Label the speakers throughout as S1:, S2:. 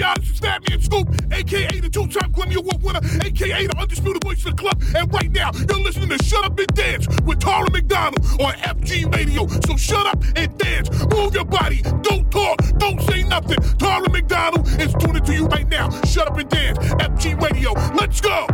S1: y'all? This is Fatman Scoop, aka the two-time Grammy Award winner, aka the undisputed voice of the club. And right now, you're listening to Shut Up and Dance with Tara McDonald on FG Radio. So shut up and dance. Move your body. Don't talk. Don't say nothing. Tara McDonald is tuning to you right now. Shut up and dance. FG Radio. Let's go.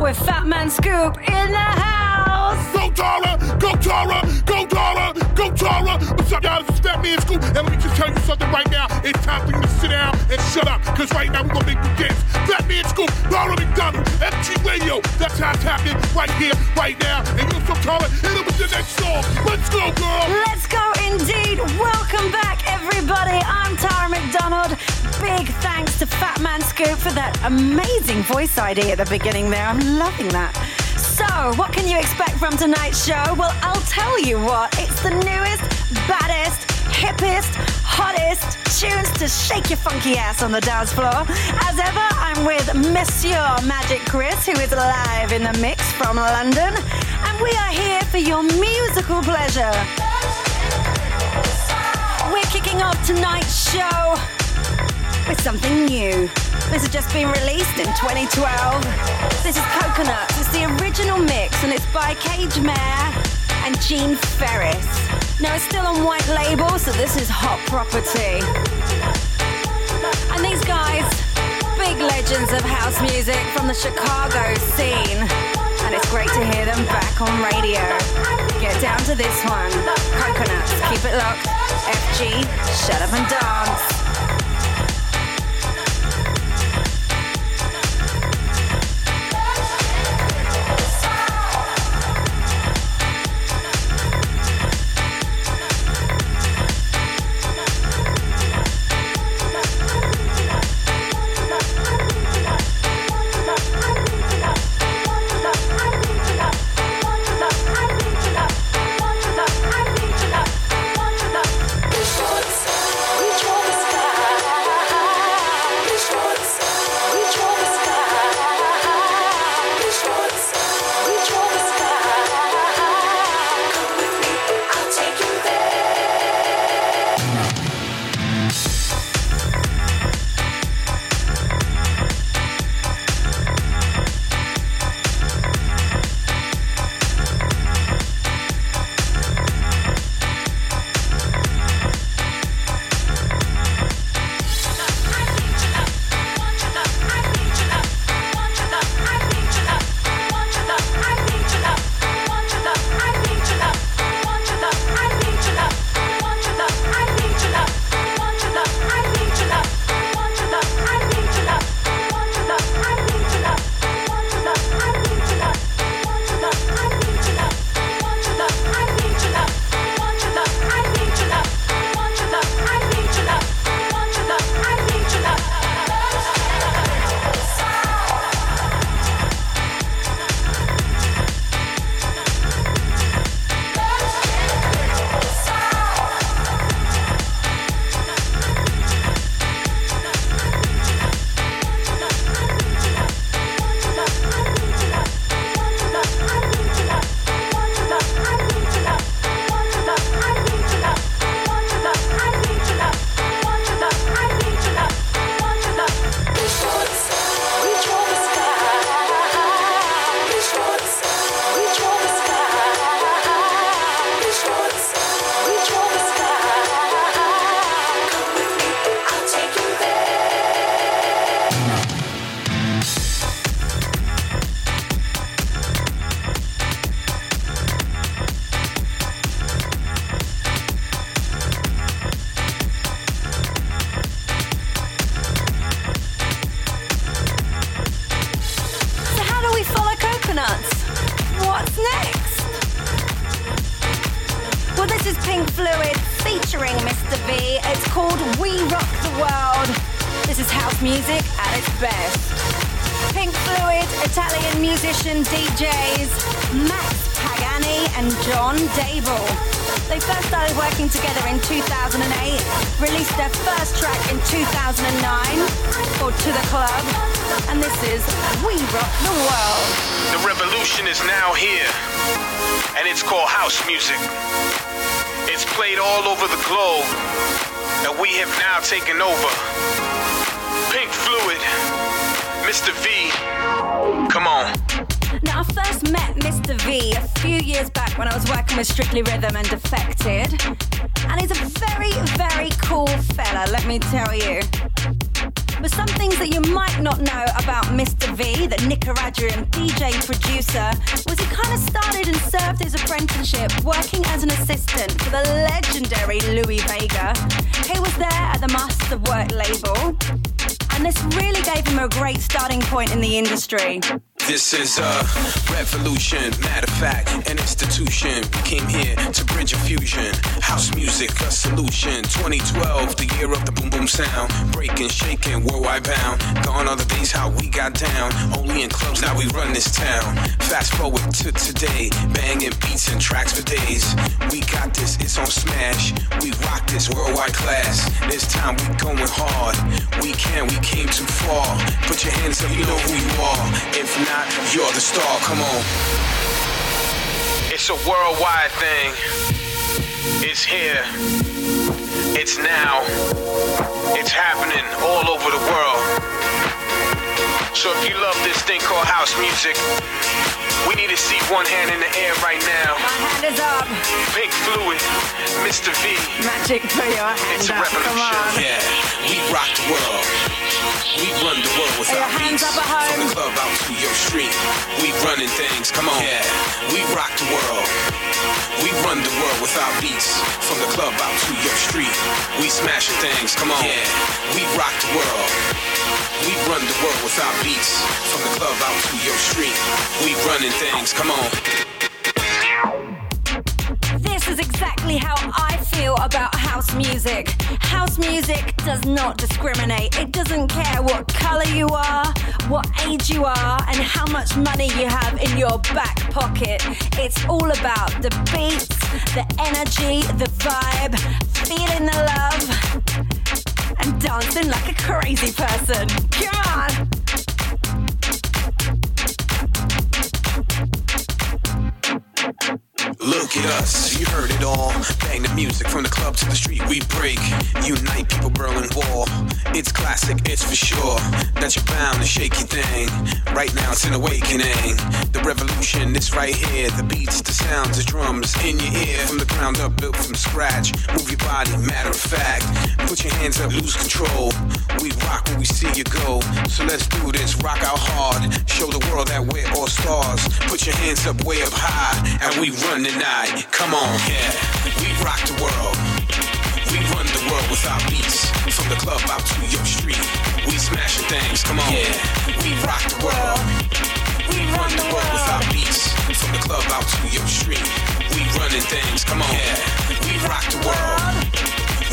S2: With Fatman Scoop in the house.
S1: Go Tara. Go Tara. Go Tara. Go Tara. What's up, y'all? This is Fatman Scoop. And let me just tell you something right now. It's time for you to sit down and shut up. Because right now, we're going to make you dance. Fatman Scoop. Tara McDonald. FG Radio. That's how it's happening right here, right now. And you're so Tara. Hit it with the next song. Let's go, girl.
S2: Let's go indeed. Welcome back, everybody. I'm Tara McDonald. Big thanks to Fatman Scoop for that amazing voice ID at the beginning there. I'm loving that. So, what can you expect from tonight's show? Well, I'll tell you what. It's the newest, baddest, hippest, hottest tunes to shake your funky ass on the dance floor. As ever, I'm with Monsieur Magic Chris, who is live in the mix from London. And we are here for your musical pleasure. We're kicking off tonight's show with something new. This has just been released in 2012. This is Coconuts. It's the original mix and it's by Cajmere and Gene Farris. Now it's still on white label, so this is hot property. And these guys, big legends of house music from the Chicago scene. And it's great to hear them back on radio. Get down to this one. Coconuts, keep it locked. FG, shut up and dance. Legendary Louie Vega. He was there at the Masters of Work label, and this really gave him a great starting point in the industry.
S3: This is a revolution, matter of fact, an institution. We came here to bridge a fusion. House music, a solution. 2012, the year of the boom boom sound. Breaking, shaking, worldwide bound. Gone are the days how we got down. Only in clubs, now we run this town. Fast forward to today, banging beats and tracks for days. We got this, it's on smash. We rock this worldwide class. This time we going hard. We can, we came too far. Put your hands up, you know who you are. If not, you're the star, come on. It's a worldwide thing. It's here. It's now. It's happening all over the world. So if you love this thing called house music, we need to see one hand in the air right now.
S2: My hand is up.
S3: Pink Fluid, Mr. V.
S2: Magic, for your hand
S3: It's a
S2: up. Come
S3: revolution.
S2: on.
S3: Yeah, we rock the world. We run the world with
S2: Are
S3: our
S2: hands
S3: beats.
S2: up at home?
S3: From the club out to your street. We running things, come on. Yeah, we rock the world. We run the world with our beats. From the club out to your street. We smashing things, come on. Yeah, we rock the world. We run the world with our beats. From the club out to your street. We running things, come on.
S2: This is exactly how I feel about house music. House music does not discriminate. It doesn't care what color you are, what age you are, and how much money you have in your back pocket. It's all about the beats, the energy, the vibe, feeling the love, and dancing like a crazy person. Come on!
S3: Us, you heard it all. Bang the music from the club to the street, we break. Unite people, Berlin Wall. It's classic, it's for sure. That you're bound to shake your thing. Right now, it's an awakening. The revolution, it's right here. The beats, the sounds, the drums in your ear. From the ground up, built from scratch. Move your body, matter of fact. Put your hands up, lose control. We rock when we see you go. So let's do this, rock out hard. Show the world that we're all stars. Put your hands up, way up high. And we run tonight. Come on, yeah. We rock the world. We run the world with our beats. From the club out to your street. We smashing things, come on. Yeah. We rock the world. We run the world with our beats. From the club out to your street. We running things, come on. Yeah. We rock the world.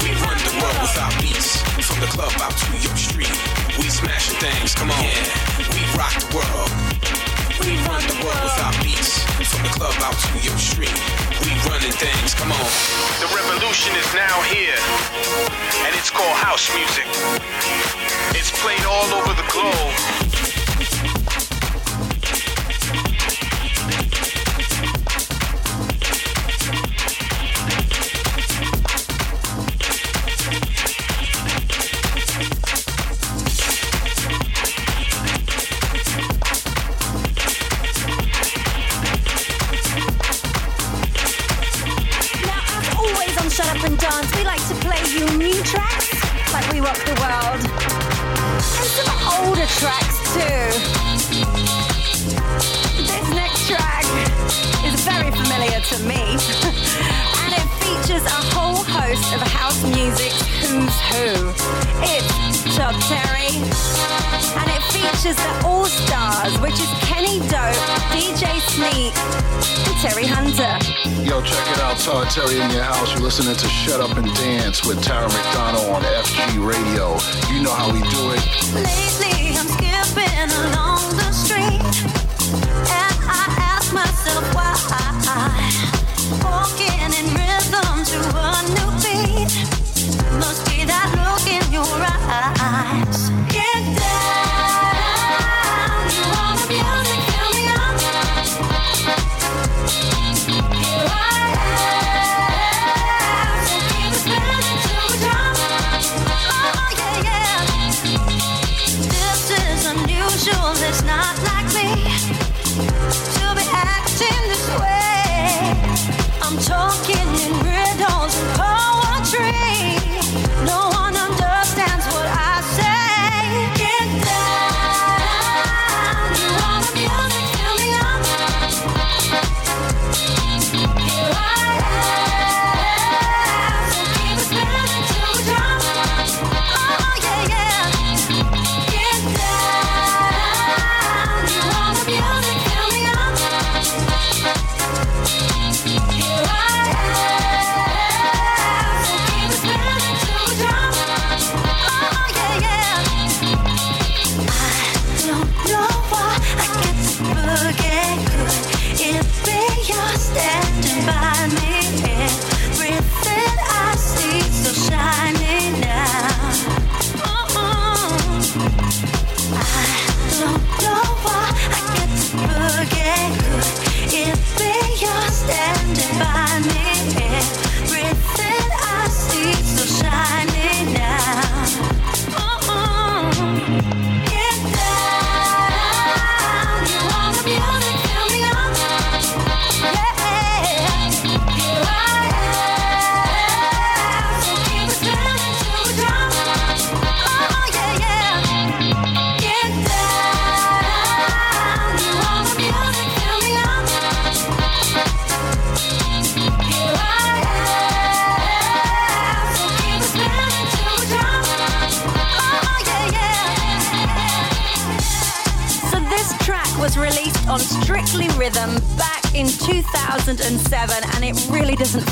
S3: We run the world with our beats. From the club out to your street. We smashing things, come on. Yeah. We rock the world. We run the world with our beats. From the club out to your street. We running things, come on. The revolution is now here. And it's called house music. It's played all over the globe.
S2: Who. It's Todd Terry, and it features the All Stars, which is Kenny Dope, DJ Sneak, and Terry Hunter.
S4: Yo, check it out. Todd Terry in your house. You're listening to Shut Up and Dance with Tara McDonald on FG Radio. You know how we do it.
S5: Lately,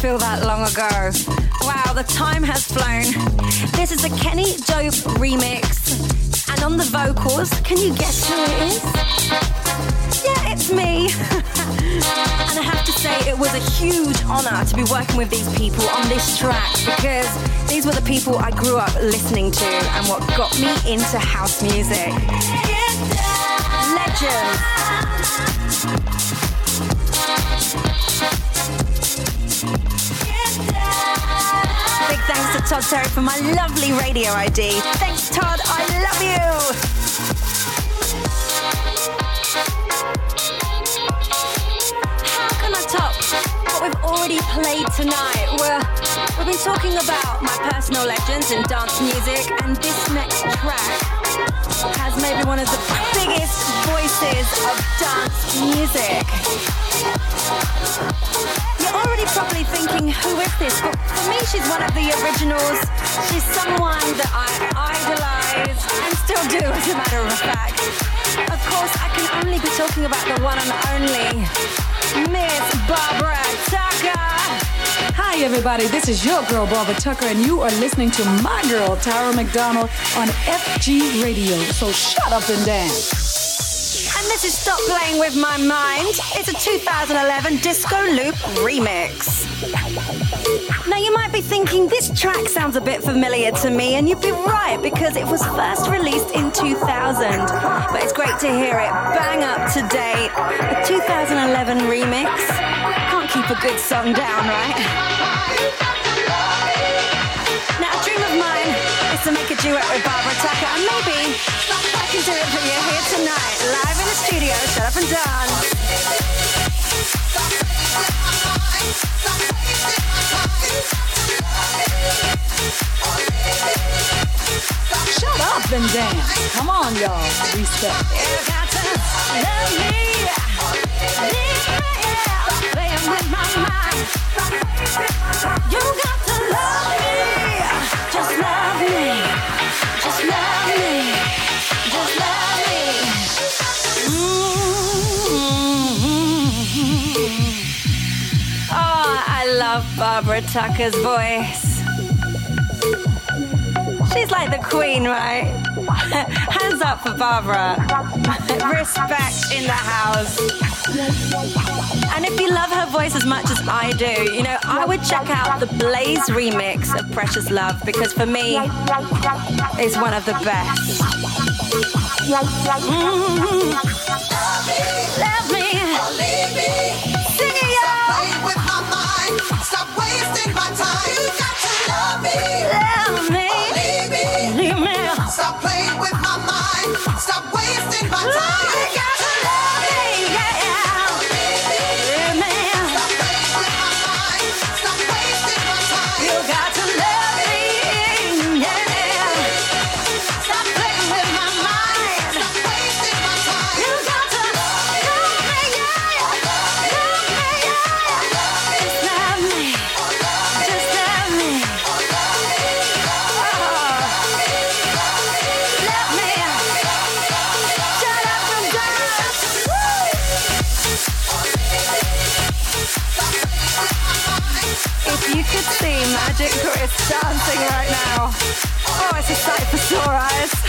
S2: feel that long ago. Wow, the time has flown. This is a Kenny Dope remix, and on the vocals, can you guess who it is? Yeah, it's me. and I have to say, it was a huge honor to be working with these people on this track because these were the people I grew up listening to and what got me into house music. Legends. Todd Terry for my lovely radio ID. Thanks, Todd. I love you. How can I top what we've already played tonight? We're, we've been talking about my personal legends in dance music, and this next track has maybe one of the biggest voices of dance music. Thinking, who is this? But for me, she's one of the originals. She's someone that I idolize and still do, as a matter of fact. Of course, I can only be talking about the one and only Miss Barbara Tucker.
S6: Hi, everybody. This is your girl, Barbara Tucker, and you are listening to my girl, Tara McDonald, on FG Radio. So shut up and dance.
S2: This is Stop Playing With My Mind. It's a 2011 Disco Loop remix. Now, you might be thinking this track sounds a bit familiar to me, and you'd be right because it was first released in 2000. But it's great to hear it bang up to date. A 2011 remix. Can't keep a good song down, right? Is to make a duet with Barbara Tucker, and maybe I can do it for you here tonight, live in the studio. Shut up and dance.
S6: Shut up and dance. Come on, y'all. Respect.
S2: You got to love me. Leave me, yeah, playing with my mind. You got to love me. Oh, Barbara Tucker's voice. She's like the queen, right? Hands up for Barbara. Respect in the house. And if you love her voice as much as I do, you know, I would check out the Blaze remix of Precious Love because for me, it's one of the best. Mhm.
S7: Stop playing with my mind. Stop wasting my time.
S2: Right now, oh, it's a sight for sore eyes.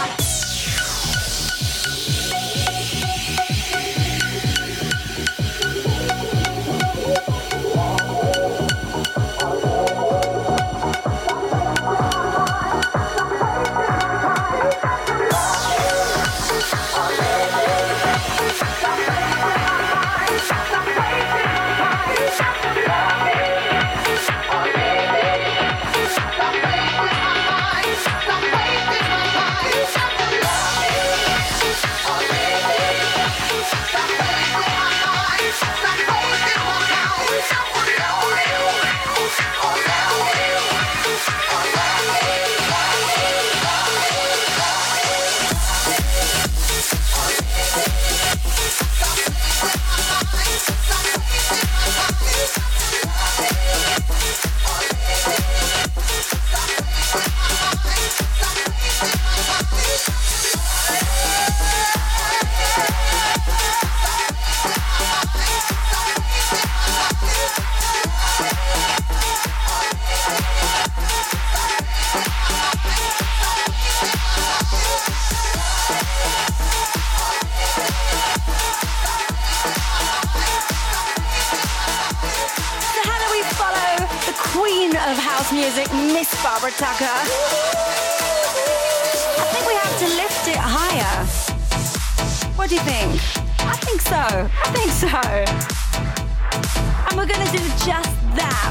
S8: Bye.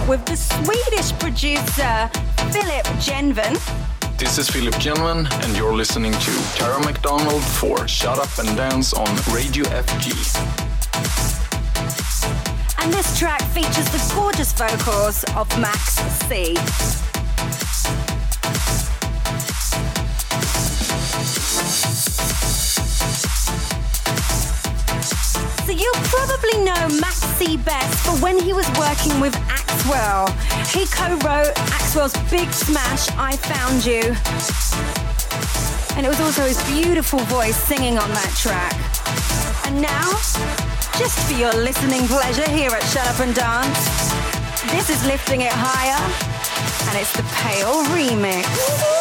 S8: With the Swedish producer Philip Genven.
S9: This is Philip Genven, and you're listening to Tara McDonald for Shut Up and Dance on Radio FG.
S8: And this track features the gorgeous vocals of Max C. So you probably know Max C best for when he was working with Axwell. He co-wrote Axwell's big smash, I Found You. And it was also his beautiful voice singing on that track. And now, just for your listening pleasure here at Shut Up and Dance, this is Lifting It Higher, and it's the Pale Remix.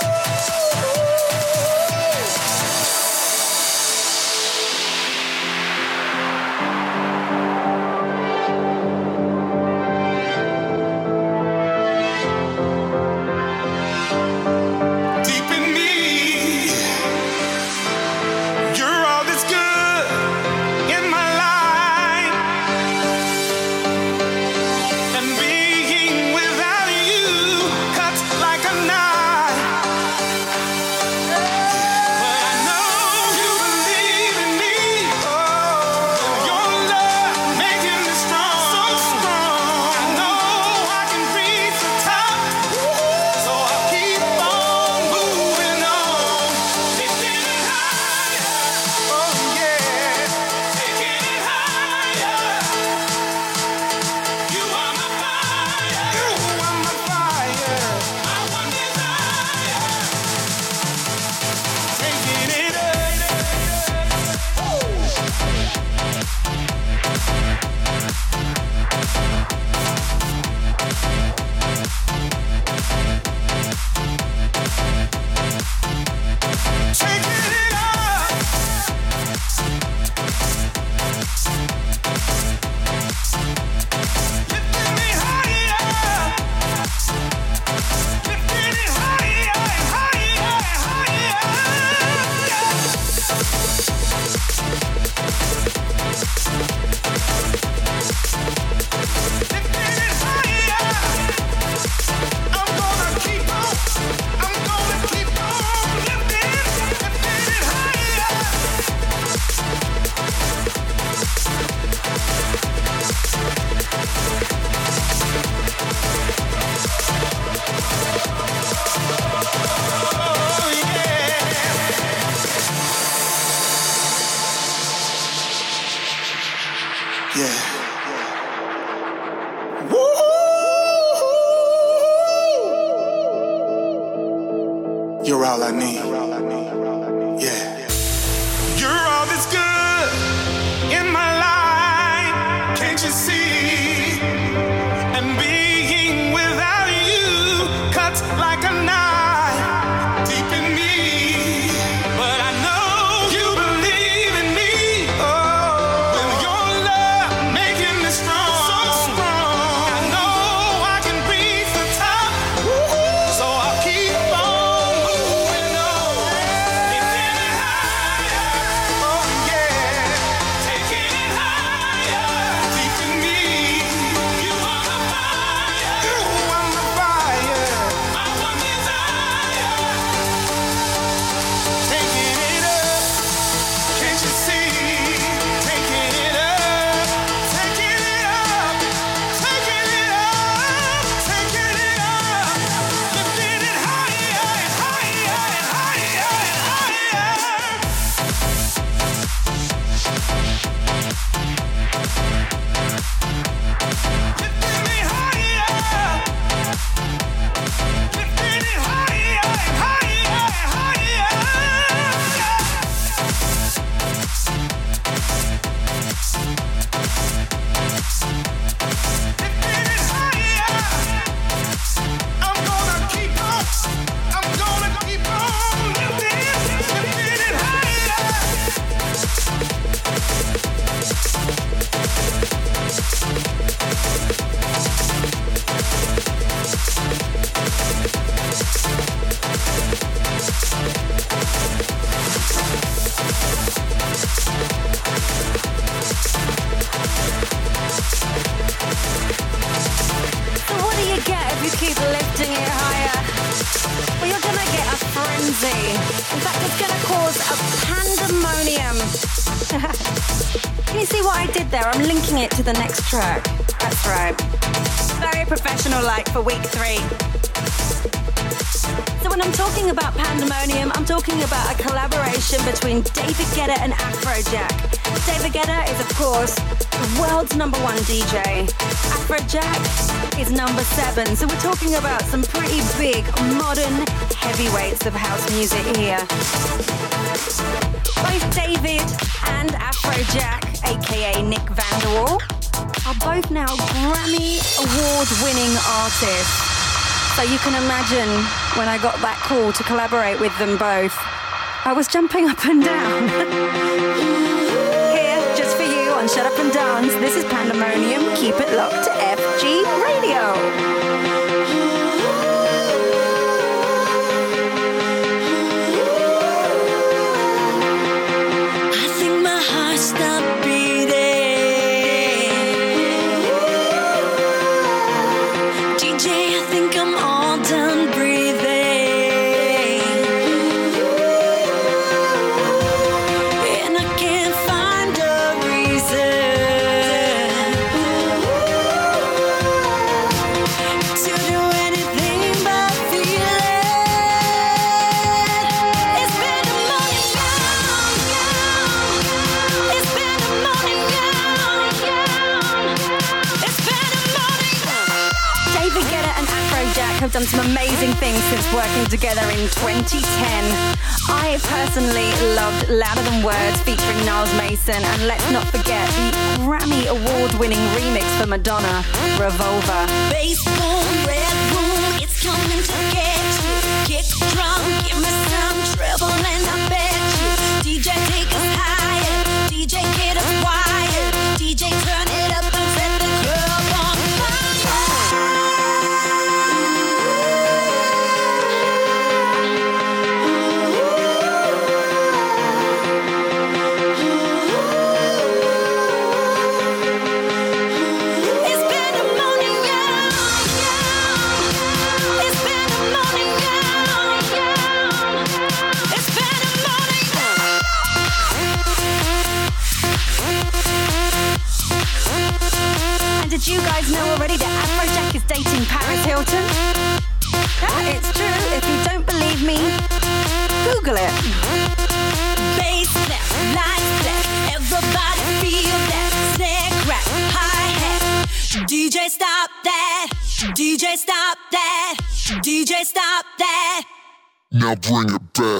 S10: So
S2: we're talking about some pretty big, modern heavyweights of house music here. Both David and Afrojack, aka Nick van de Wall, are both now Grammy Award winning artists. So you can imagine when I got that call to collaborate with them both, I was jumping up and down. Here, just for you on Shut Up and Dance, this is Pandemonium. Keep it locked to FG Radio.
S5: done
S2: some amazing things since working together in 2010. I personally loved Louder Than Words featuring Niles Mason, and let's not forget the Grammy Award winning remix for Madonna, Revolver.
S5: Baseball, Red it's coming to get you. Kick drum, give me some and I bet you. DJ, take us higher. DJ, get us wired. DJ, turn
S11: now bring it back.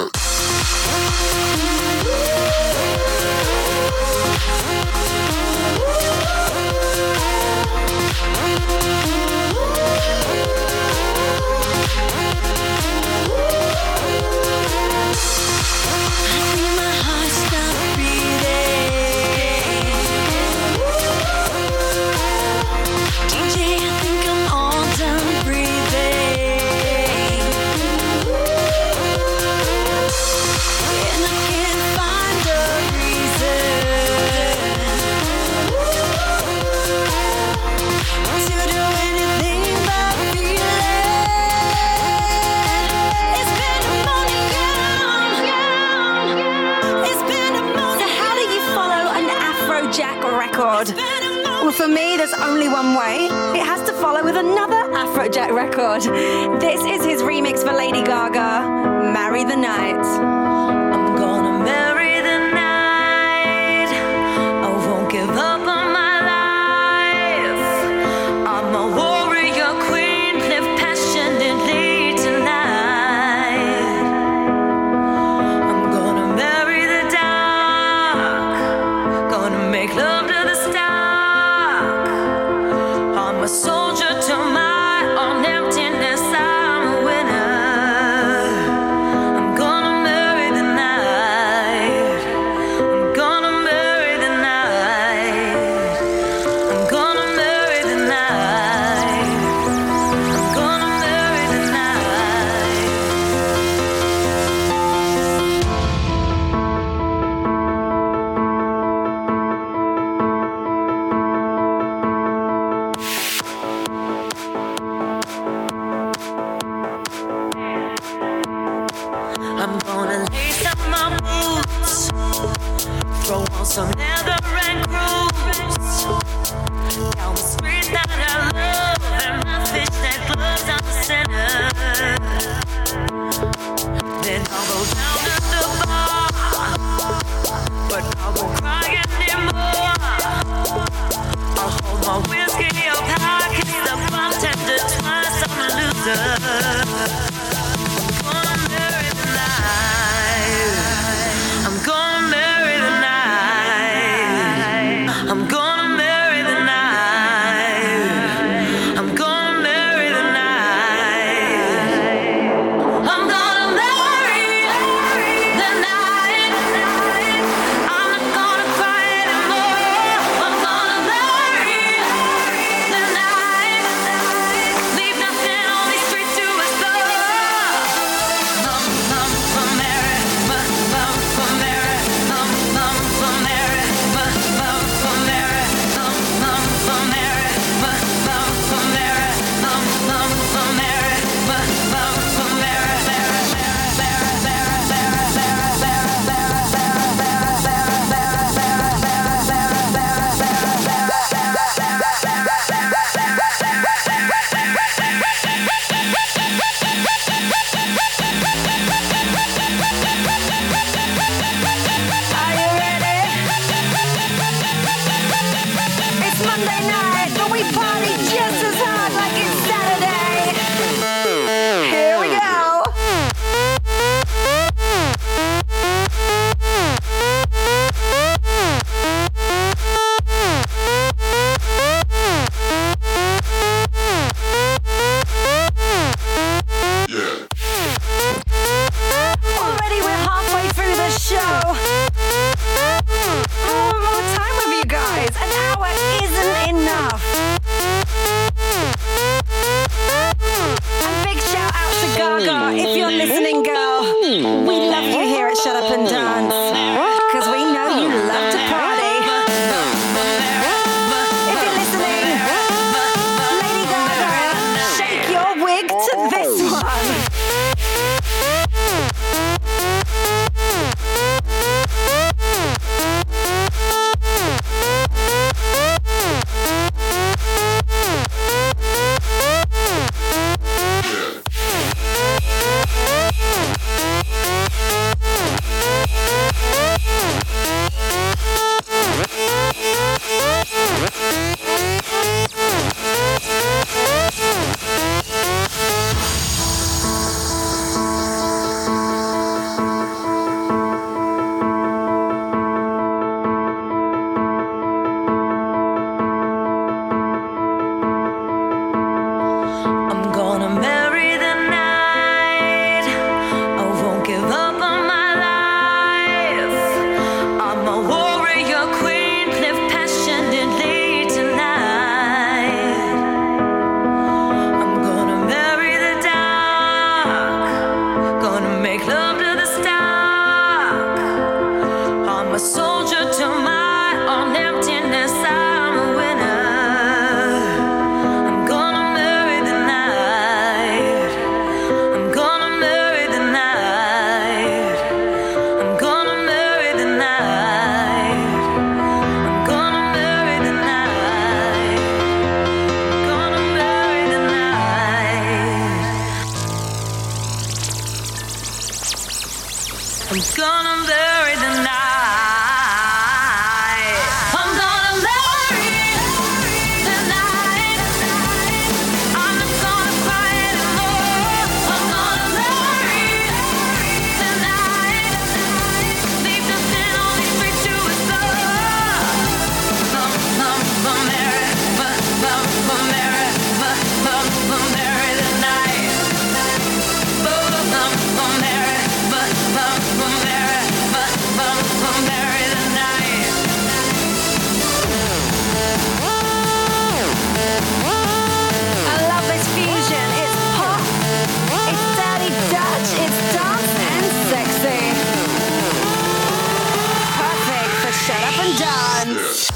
S2: Dance.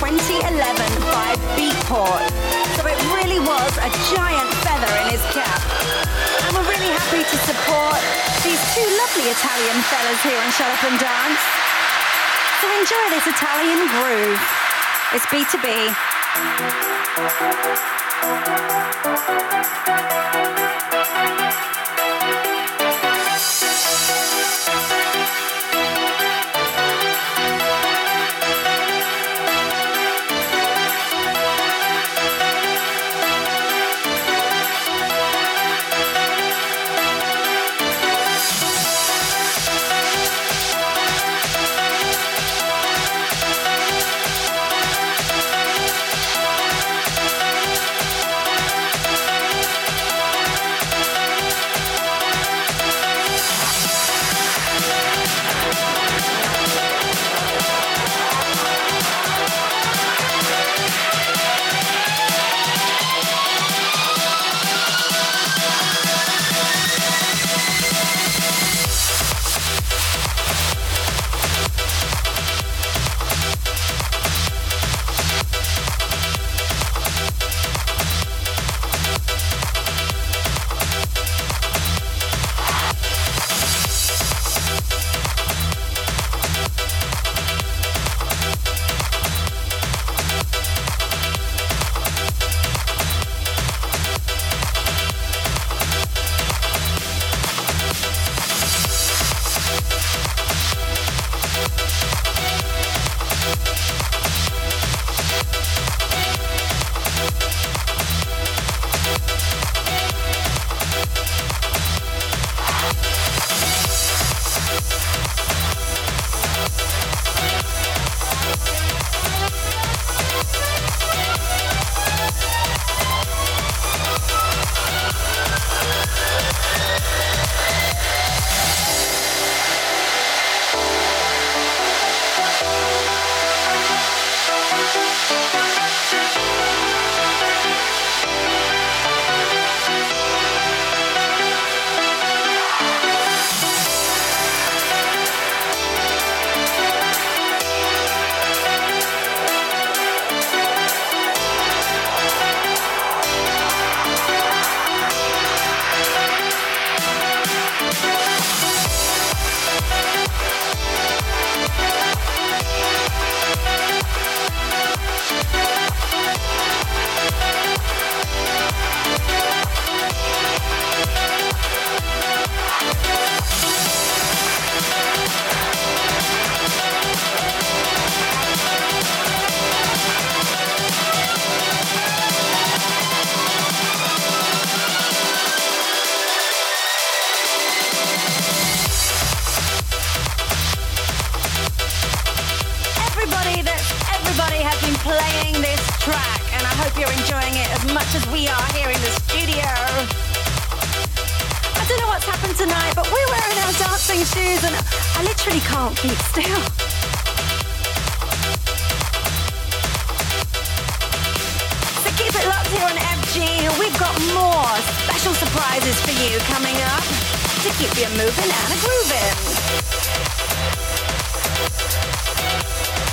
S2: 2011 by Beatport. So it really was a giant feather in his cap. And we're really happy to support these two lovely Italian fellas here in Shut Up and Dance. So enjoy this Italian groove. It's B2B.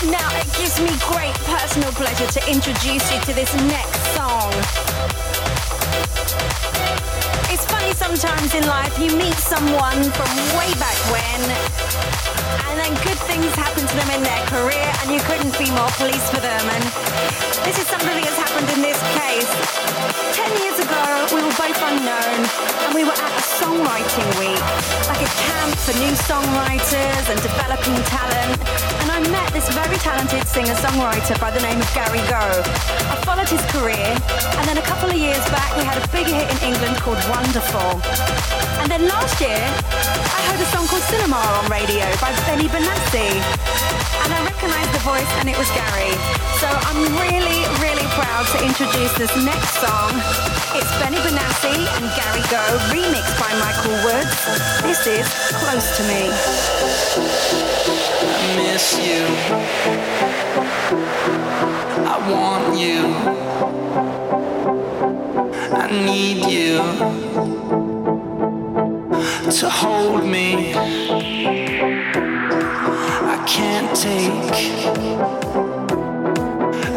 S2: Now, it gives me great personal pleasure to introduce you to this next song. It's funny sometimes in life you meet someone from way back when, and then good things happen to them in their career, and you couldn't be more pleased for them. And this is something that has happened in this case. Ten years ago, we were both unknown, and we were at a songwriting week, like a camp for new songwriters and developing talent. And I met this very talented singer-songwriter by the name of Gary Go. I followed his career, and then a couple of years back, we had a big hit in England called Wonderful. And then last year, I heard a song called Cinema on radio by Benny Benassi. And I recognized the voice, and it was Gary. So I'm really, really proud to introduce this next song. It's Benny Benassi and Gary Go, remixed by Michael Woods. This is Close to Me.
S12: I miss you. I want you. I need you to hold me. Can't take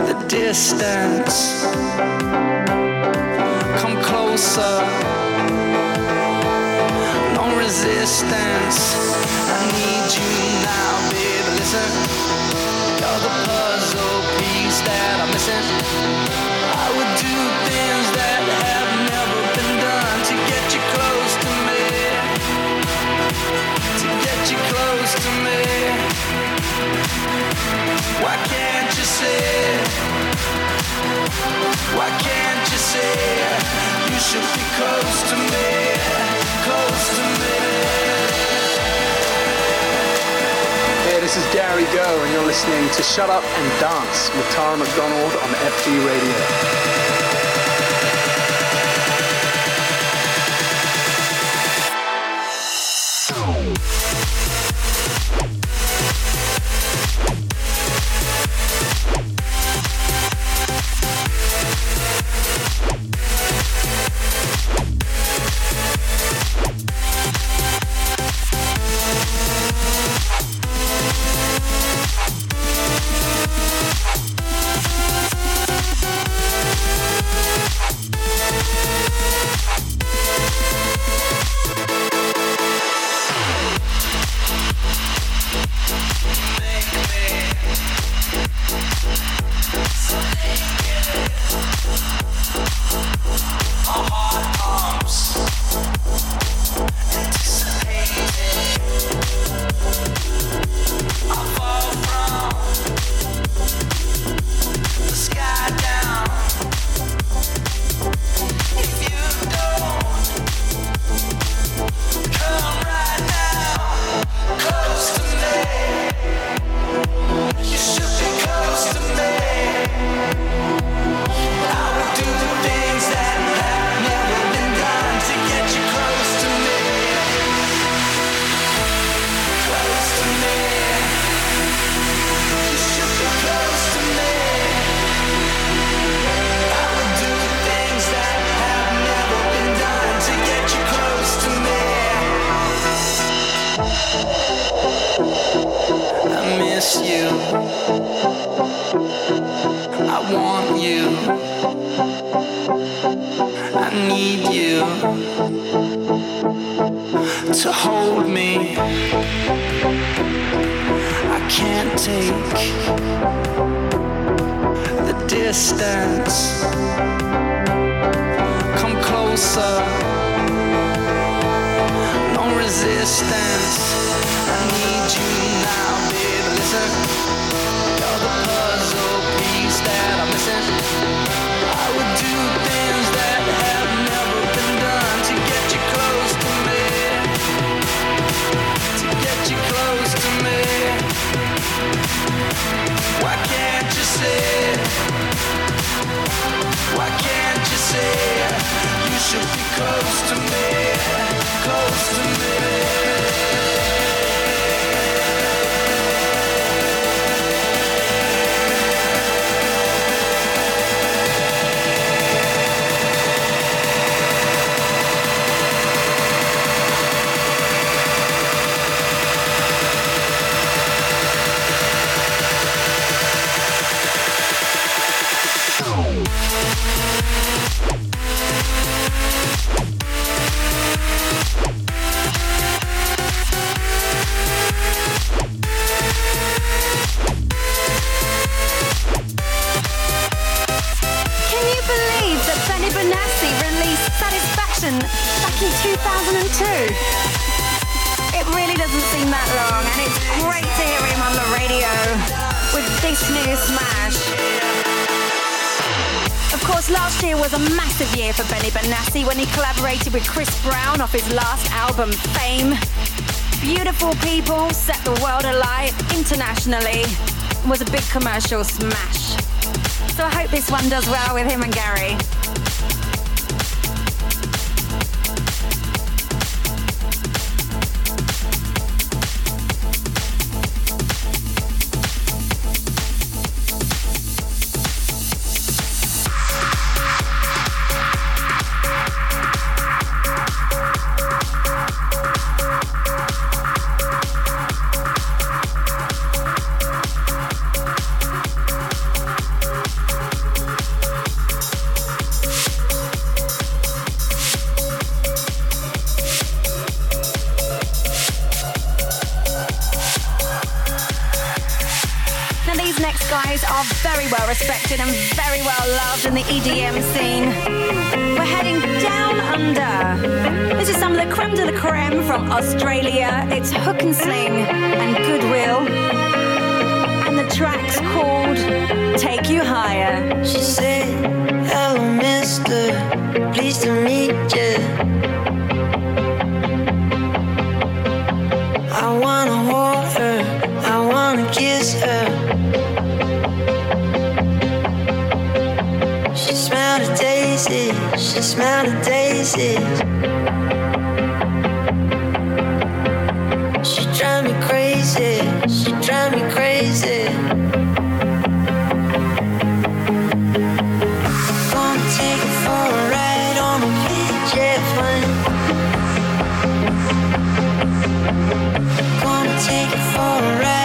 S12: the distance. Come closer. No resistance. I need you now, baby. Listen, you're the puzzle piece that I'm missing. I would do things that close to me. Why can't you see? Why can't you see? You should be close to me. Close to me.
S13: Hey, this is Gary Go, and you're listening to Shut Up and Dance with Tara McDonald on FG Radio.
S12: I miss you. I want you. I need you to hold me. I can't take the distance. Come closer. Resistance. I need you now, baby. Listen, you're the puzzle piece that I'm missing. I would do things that have never been done to get you close to me. To get you close to me. Why can't you see? Why can't you see? You should be close to me.
S2: course, last year was a massive year for Benny Benassi when he collaborated with Chris Brown off his last album, Fame. Beautiful People set the world alight internationally was a big commercial smash. So I hope this one does well with him and Gary. take
S14: it for a ride.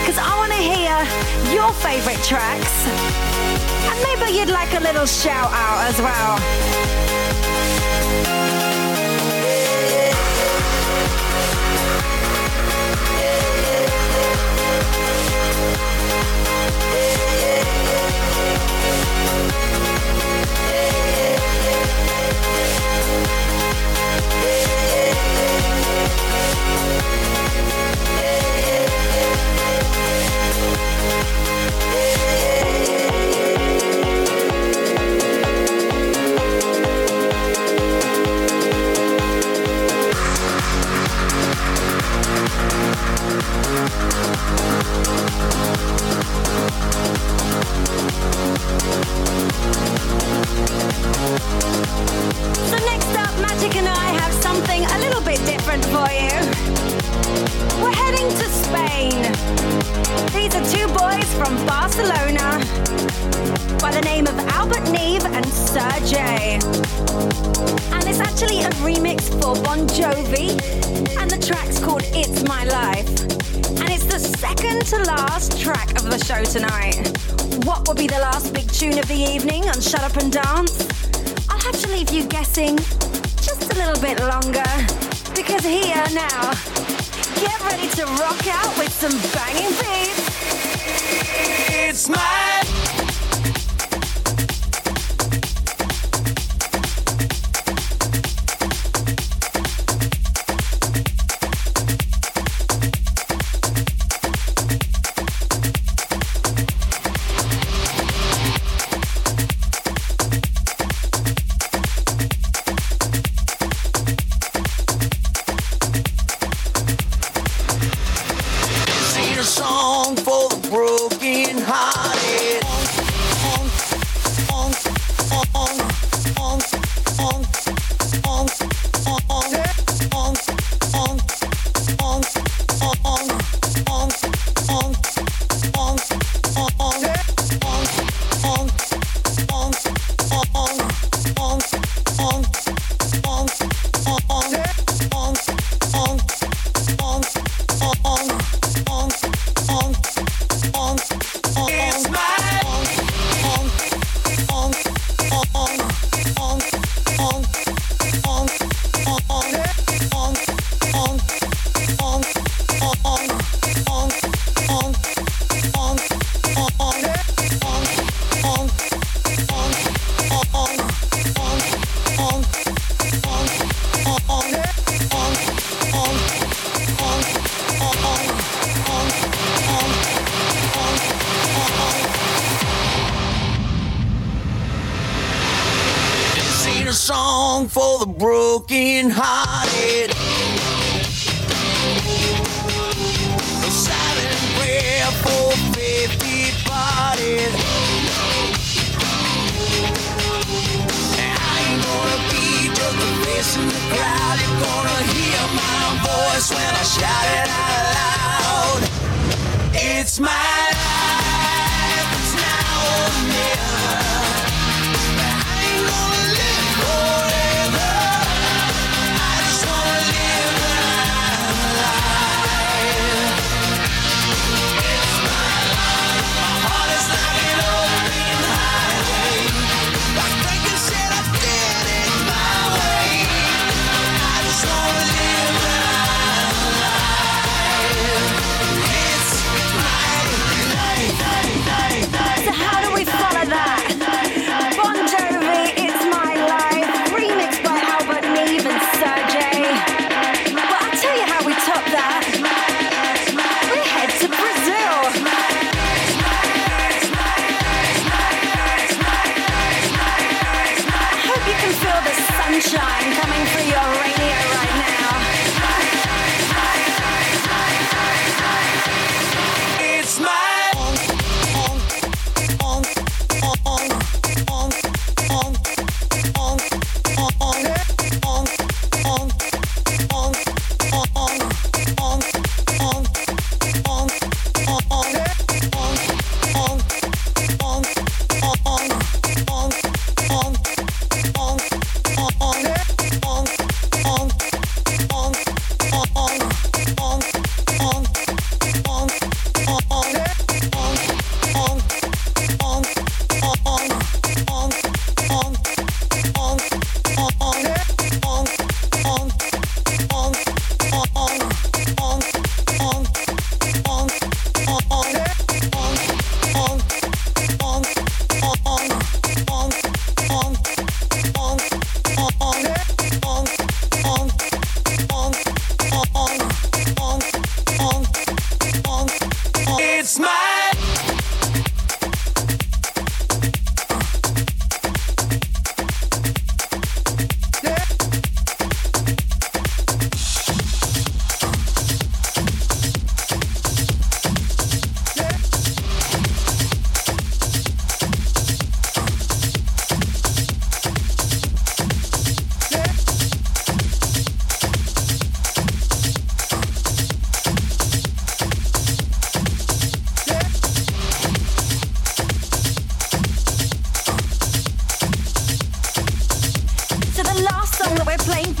S2: because I want to hear your favorite tracks. And maybe you'd like a little shout out as well.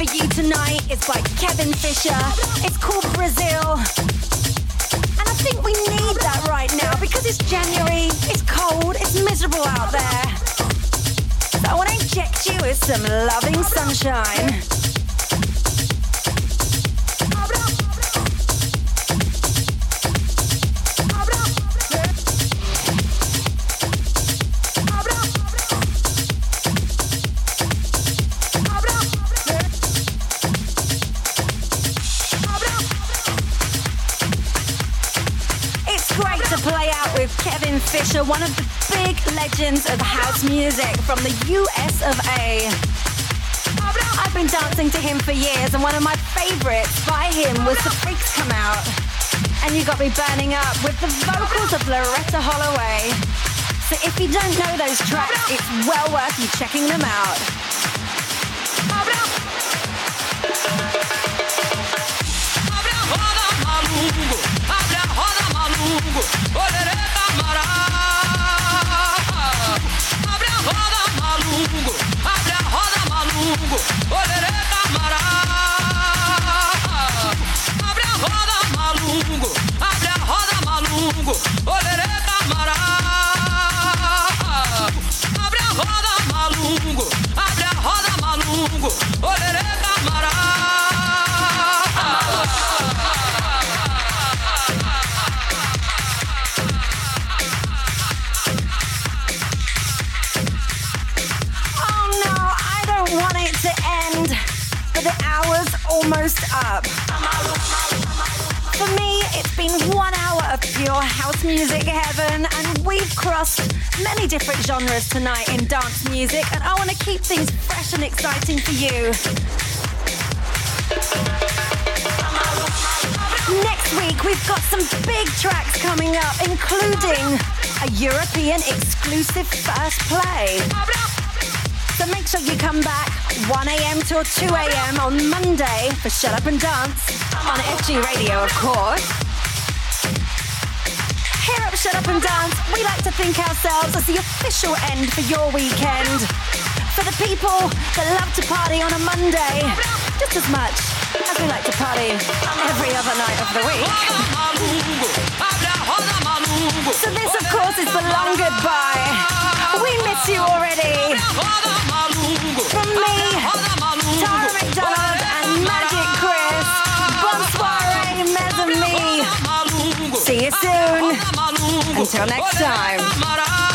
S2: For you tonight
S12: is
S2: by Cevin Fisher. It's called Brazil. And I think we need that right now because it's January, it's cold, it's miserable out there. So I want to inject you with some loving sunshine. Fisher, one of the big legends of house music from the US of A. I've been dancing to him for years, and one of my favorites by him was The Freaks Come Out. And you got me burning up with the vocals of Loleatta Holloway. So if you don't know those tracks, it's well worth you checking them out. But the hour's almost up. For me, it's been one hour of pure house music heaven, and we've crossed many different genres tonight in dance music, and I want to keep things fresh and exciting for you. Next week, we've got some big tracks coming up, including a European exclusive first play. So make sure you come back 1 a.m. till 2 a.m. on Monday for Shut Up and Dance on FG Radio, of course. Here at Shut Up and Dance, we like to think ourselves as the official end for your weekend. For the people that love to party on a Monday, just as much as we like to party every other night of the week. So this, of course, is the long goodbye. We miss you already. From Until next time.